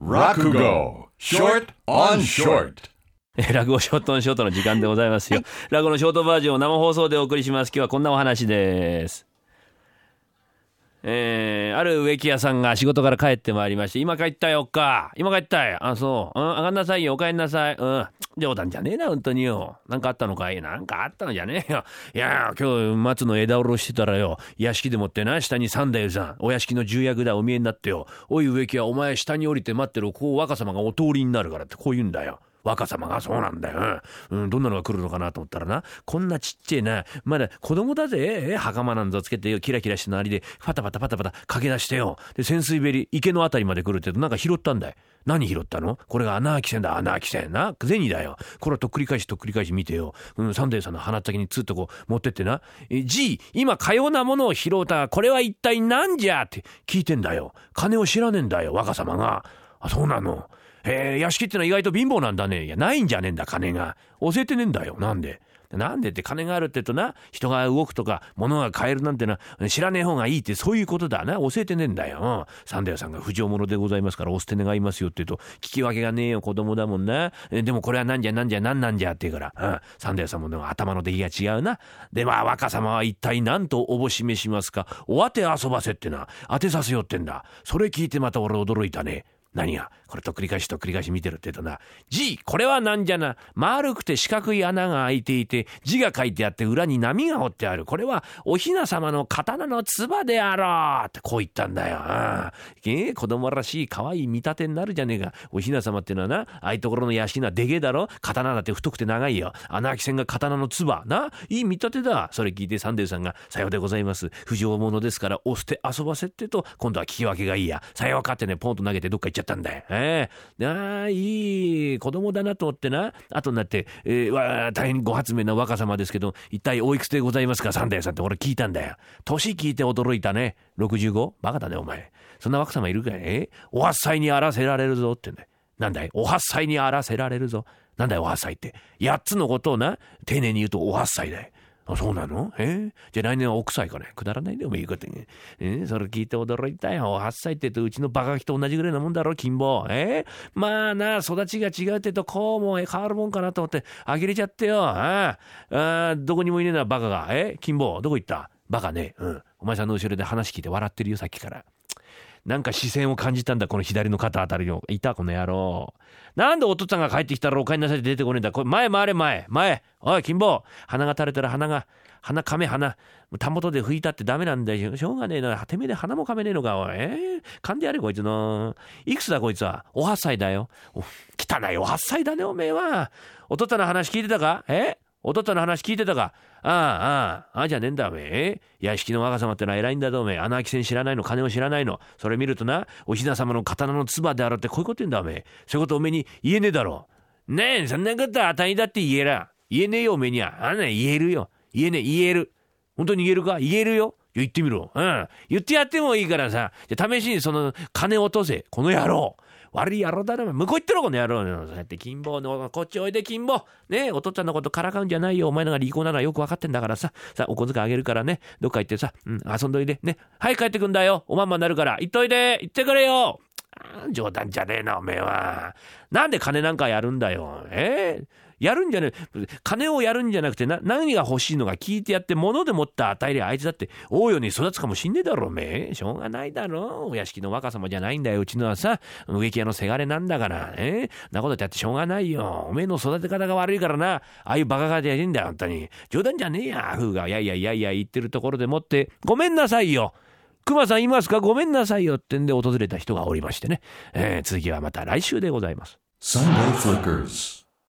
落語 short on short え落語ショートオンショートの時間でございますよ。落語のショートバージョンを生放送でお送りします。今日はこんなお話です。えー、ある植木屋さんが仕事から帰ってまいりまして、今帰ったよ、おっか。今帰ったよ。あ、そう。うん、上がんなさいよ、お帰りなさい。うん。冗談じゃねえな、本当によ。なんかあったのかい？なんかあったのじゃねえよ。いや、今日松の枝下ろしてたらよ、屋敷でもってな、下に三太夫さん、お屋敷の重役だ、お見えになってよ。おい植木屋、お前下に降りて待ってる、こう若様がお通りになるからって、こう言うんだよ。若様がそうなんだよ、うん。どんなのが来るのかなと思ったらな、こんなちっちゃいな、まだ子供だぜ、袴なんぞつけてよ、キラキラしたなりで、パタパタパタパタ駆け出してよ。で、潜水べり、池のあたりまで来るってなんか拾ったんだよ。何拾ったの？これが穴あき線だ、穴あき線な。銭だよ。これはとっくり返しとっくり返し見てよ。うん、サンデーさんの鼻先につっとこう持ってってな。え、じい、今かようなものを拾うた。これは一体何じゃ？って聞いてんだよ。金を知らねえんだよ、若様が。あ、そうなの。へえ、屋敷ってのは意外と貧乏なんだね。いや、ないんじゃねえんだ、金が。教えてねえんだよ。なんでなんで?って金があるってとな、人が動くとか、物が買えるなんてな、知らねえ方がいいってそういうことだな。教えてねえんだよ。三太夫さんが不浄者でございますから、お捨て願いますよって言うと、聞き分けがねえよ、子供だもんな。でもこれはなんじゃなんじゃなんなんじゃって言うから、うん、三太夫さんもでも頭の出来が違うな。で、まあ、若様は一体何とおぼしめしますか。お当て遊ばせってな、当てさせよってんだ。それ聞いてまた俺驚いたね。何が？これとっくり返しとっくり返し見てるって言うとな、字、これはなんじゃな、丸くて四角い穴が開いていて、字が書いてあって裏に波が折ってある。これはお雛様の刀の唾であろうってこう言ったんだよ。あええ子供らしい可愛い見立てになるじゃねえか。お雛様ってのはな、ああいうところの屋敷なでげえだろ？刀だって太くて長いよ。穴開き線が刀の唾。な、いい見立てだ。それ聞いてサンデーさんが、さようでございます。不条者ですから、押して遊ばせってと、今度は聞き分けがいいや。さようかってね、ポンと投げてどっか行っちゃったんだよ。ええああ、いい子供だなと思ってな、後になって、えー、わ大変ご発明な若様ですけど、一体おいくつでございますか、サンデーさんって俺聞いたんだよ。年聞いて驚いたね。65? バカだね、お前。そんな若様いるかい？え？お八歳にあらせられるぞってね。なんだい？お八歳にあらせられるぞ。なんだいお八歳って？八つのことをな、丁寧に言うとお八歳だよ。あ、そうなの？え？じゃあ来年は奥さいかねくだらないでもいいことに。え？それ聞いて驚いたよ。8歳って言うとうちのバカ人と同じぐらいなもんだろ、金棒。え？まあな、育ちが違うって言うとこうも変わるもんかなと思って、あげれちゃってよ。あ？あどこにもいねえな、バカが。え？金棒、どこ行った？バカね。うん。お前さんの後ろで話聞いて笑ってるよ、さっきから。なんか視線を感じたんだ、この左の肩あたりの。いた、この野郎。なんでお父さんが帰ってきたらお帰りなさいって出てこねえんだ。これ前回れ前。前。おい、金棒。鼻が垂れたら鼻が、鼻かめ鼻。たもとで拭いたってダメなんだよ。しょうがねえな。てめえで鼻もかめねえのか、おい。えー、噛んでやれ、こいつの。いくつだ、こいつは？お8歳だよ。汚いお8歳だね、おめえは。お父さんの話聞いてたか？え？お父っつぁんの話聞いてたか？ああ、ああ、ああじゃねえんだ、おめえ。屋敷の若様ってのは偉いんだぞ、おめえ。穴開き線知らないの、金を知らないの。それ見るとな、お雛様の刀の唾であろうってこういうこと言うんだ、おめえ。そういうことおめえに言えねえだろ。ねえ、そんなことあたりだって言えら。言えねえよ、おめえには。あんな言えるよ。言えねえ、言える。本当に言えるか？言えるよ。言ってみろ。うん。言ってやってもいいからさ、じゃ試しにその金落とせ。この野郎。悪い野郎だな。向こう行ってろ、この野郎。そうやって金棒の、こっちおいで金棒。ねえ、お父ちゃんのことからかうんじゃないよ。お前のが利口なのはよくわかってんだからさ。さ、お小遣いあげるからね。どっか行ってさ、うん、遊んどいで。ね。はい、帰ってくんだよ。おまんまになるから。行っといで。行ってくれよ。冗談じゃねえな、おめえは。なんで金なんかやるんだよ。えーやるんじゃねえ。金をやるんじゃなくてな、何が欲しいのか聞いてやって、物でもって与えりゃあいつだって大ように育つかもしんねえだろ、おめえ。しょうがないだろ。お屋敷の若様じゃないんだよ。うちのはさ、植木屋のせがれなんだから。え？なことやってしょうがないよ。おめえの育て方が悪いからな。ああいうバカがでやりんだよ、本当に。冗談じゃねえや。風が、いやいやいやいや言ってるところでもって、ごめんなさいよ。熊さんいますか？ごめんなさいよってんで訪れた人がおりましてね。えー、続きはまた来週でございます。Sunday Flickers.